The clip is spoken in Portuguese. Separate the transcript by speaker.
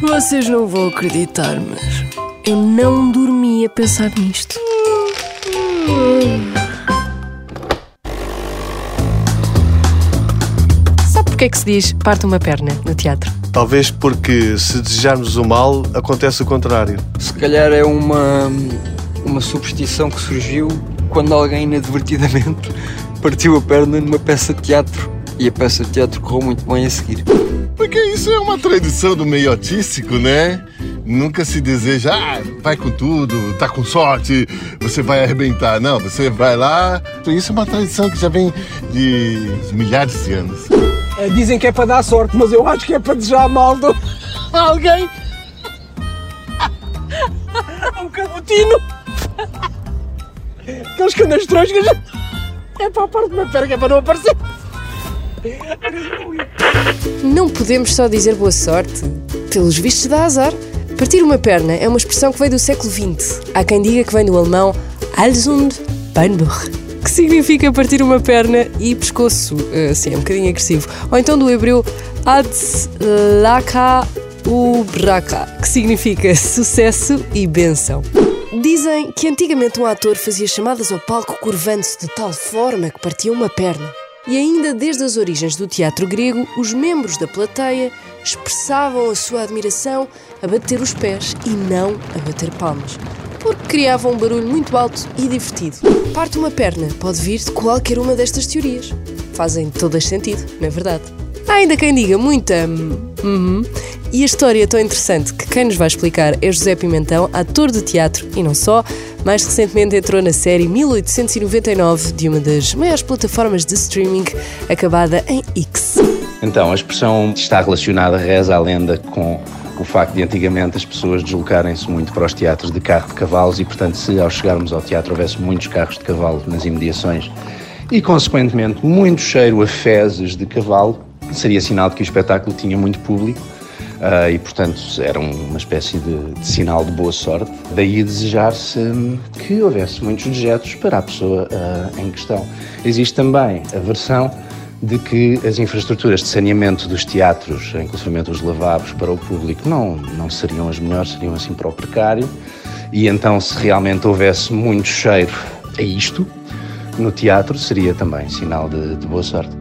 Speaker 1: Vocês não vão acreditar, mas eu não dormi a pensar nisto. Sabe porquê é que se diz parte uma perna no teatro?
Speaker 2: Talvez porque se desejarmos o mal, acontece o contrário.
Speaker 3: Se calhar é uma, uma superstição que surgiu quando alguém inadvertidamente partiu a perna numa peça de teatro e a peça de teatro correu muito bem a seguir.
Speaker 4: Porque isso é uma tradição do meio artístico, né? Nunca se deseja, ah, vai com tudo, tá com sorte, você vai arrebentar. Não, você vai lá. Isso é uma tradição que já vem de milhares de anos.
Speaker 5: É, Dizem que é para dar sorte, mas eu acho que é para desejar mal do... alguém. Um cabotino. Aqueles canastrões que já... É para a parte de uma perna, é para não aparecer.
Speaker 1: Não podemos só dizer boa sorte. Pelos vistos dá azar. Partir uma perna é uma expressão que veio do século XX. Há quem diga que vem do alemão Halsund Beinbruch, que significa partir uma perna e pescoço. Assim, é um bocadinho agressivo. Ou então do hebreu Adzlaka Ubraka, que significa sucesso e benção. Dizem que antigamente um ator fazia chamadas ao palco curvando-se de tal forma que partia uma perna. E ainda desde as origens do teatro grego, os membros da plateia expressavam a sua admiração a bater os pés e não a bater palmas, porque criavam um barulho muito alto e divertido. Parte uma perna pode vir de qualquer uma destas teorias. Fazem todas sentido, não é verdade? Há ainda quem diga muita. hum, uhum. E a história é tão interessante que quem nos vai explicar é José Pimentão, ator de teatro e não só. Mais recentemente entrou na série 1899 de uma das maiores plataformas de streaming, acabada em X.
Speaker 6: Então, a expressão está relacionada, reza a lenda, com o facto de antigamente as pessoas deslocarem-se muito para os teatros de carro de cavalos e, portanto, se ao chegarmos ao teatro houvesse muitos carros de cavalo nas imediações e, consequentemente, muito cheiro a fezes de cavalo, seria sinal de que o espetáculo tinha muito público e, portanto, era uma espécie de, de sinal de boa sorte. Daí desejar-se hum, que houvesse muitos dejetos para a pessoa ah, em questão. Existe também a versão de que as infraestruturas de saneamento dos teatros, inclusive os lavabos para o público, não, não seriam as melhores, seriam assim para o precário. E então, se realmente houvesse muito cheiro a isto, no teatro seria também sinal de, de boa sorte.